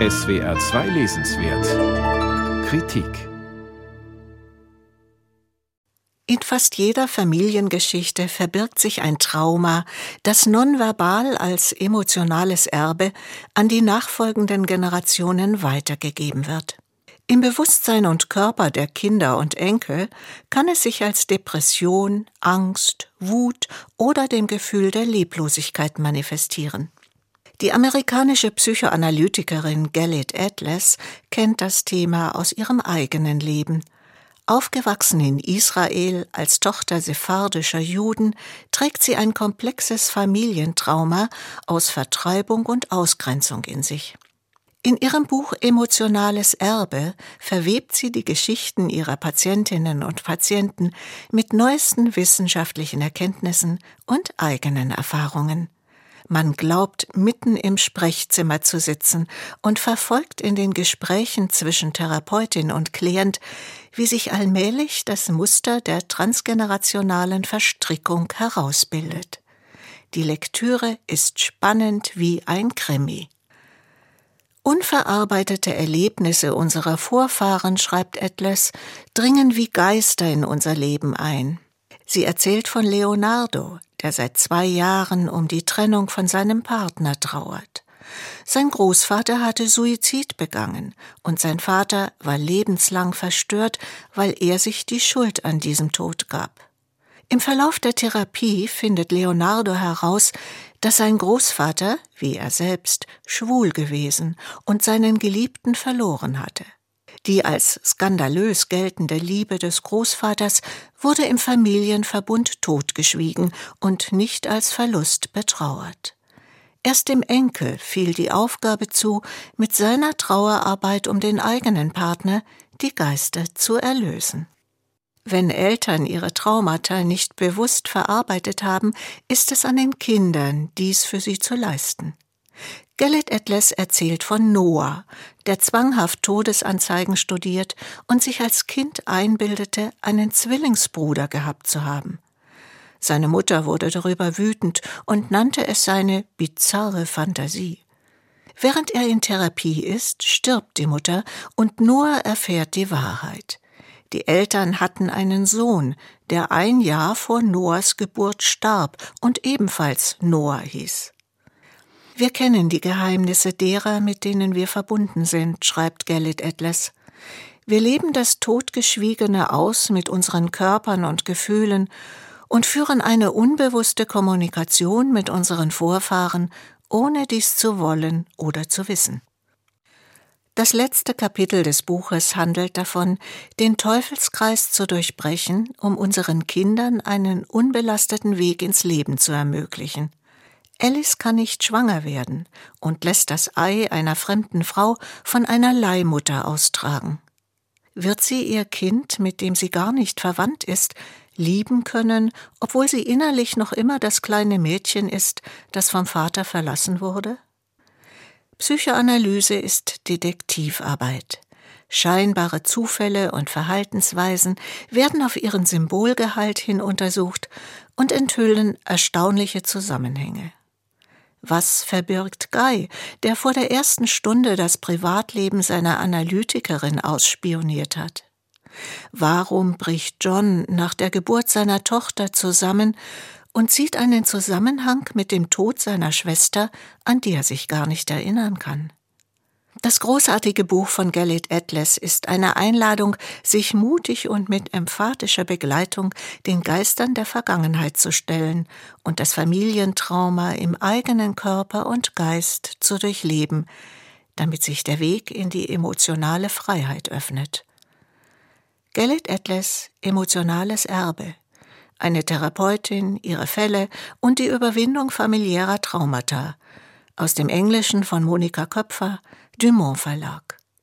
SWR 2 Lesenswert Kritik In fast jeder Familiengeschichte verbirgt sich ein Trauma, das nonverbal als emotionales Erbe an die nachfolgenden Generationen weitergegeben wird. Im Bewusstsein und Körper der Kinder und Enkel kann es sich als Depression, Angst, Wut oder dem Gefühl der Leblosigkeit manifestieren. Die amerikanische Psychoanalytikerin Galit Atlas kennt das Thema aus ihrem eigenen Leben. Aufgewachsen in Israel als Tochter sephardischer Juden, trägt sie ein komplexes Familientrauma aus Vertreibung und Ausgrenzung in sich. In ihrem Buch Emotionales Erbe verwebt sie die Geschichten ihrer Patientinnen und Patienten mit neuesten wissenschaftlichen Erkenntnissen und eigenen Erfahrungen. Man glaubt, mitten im Sprechzimmer zu sitzen und verfolgt in den Gesprächen zwischen Therapeutin und Klient, wie sich allmählich das Muster der transgenerationalen Verstrickung herausbildet. Die Lektüre ist spannend wie ein Krimi. Unverarbeitete Erlebnisse unserer Vorfahren, schreibt Atlas, dringen wie Geister in unser Leben ein. Sie erzählt von Leonardo, der seit zwei Jahren um die Trennung von seinem Partner trauert. Sein Großvater hatte Suizid begangen und sein Vater war lebenslang verstört, weil er sich die Schuld an diesem Tod gab. Im Verlauf der Therapie findet Leonardo heraus, dass sein Großvater, wie er selbst, schwul gewesen und seinen Geliebten verloren hatte. Die als skandalös geltende Liebe des Großvaters wurde im Familienverbund totgeschwiegen und nicht als Verlust betrauert. Erst dem Enkel fiel die Aufgabe zu, mit seiner Trauerarbeit um den eigenen Partner die Geister zu erlösen. Wenn Eltern ihre Traumata nicht bewusst verarbeitet haben, ist es an den Kindern, dies für sie zu leisten. Gellet Atlas erzählt von Noah, der zwanghaft Todesanzeigen studiert und sich als Kind einbildete, einen Zwillingsbruder gehabt zu haben. Seine Mutter wurde darüber wütend und nannte es seine bizarre Fantasie. Während er in Therapie ist, stirbt die Mutter und Noah erfährt die Wahrheit. Die Eltern hatten einen Sohn, der ein Jahr vor Noahs Geburt starb und ebenfalls Noah hieß. Wir kennen die Geheimnisse derer, mit denen wir verbunden sind, schreibt Gerlit Atlas. Wir leben das Totgeschwiegene aus mit unseren Körpern und Gefühlen und führen eine unbewusste Kommunikation mit unseren Vorfahren, ohne dies zu wollen oder zu wissen. Das letzte Kapitel des Buches handelt davon, den Teufelskreis zu durchbrechen, um unseren Kindern einen unbelasteten Weg ins Leben zu ermöglichen. Alice kann nicht schwanger werden und lässt das Ei einer fremden Frau von einer Leihmutter austragen. Wird sie ihr Kind, mit dem sie gar nicht verwandt ist, lieben können, obwohl sie innerlich noch immer das kleine Mädchen ist, das vom Vater verlassen wurde? Psychoanalyse ist Detektivarbeit. Scheinbare Zufälle und Verhaltensweisen werden auf ihren Symbolgehalt hin untersucht und enthüllen erstaunliche Zusammenhänge. Was verbirgt Guy, der vor der ersten Stunde das Privatleben seiner Analytikerin ausspioniert hat? Warum bricht John nach der Geburt seiner Tochter zusammen und sieht einen Zusammenhang mit dem Tod seiner Schwester, an die er sich gar nicht erinnern kann. Das großartige Buch von Gerrit Atlas ist eine Einladung, sich mutig und mit emphatischer Begleitung den Geistern der Vergangenheit zu stellen und das Familientrauma im eigenen Körper und Geist zu durchleben, damit sich der Weg in die emotionale Freiheit öffnet. Gerrit Atlas Emotionales Erbe. Eine Therapeutin, ihre Fälle und die Überwindung familiärer Traumata. Aus dem Englischen von Monika Köpfer, Dumont Verlag.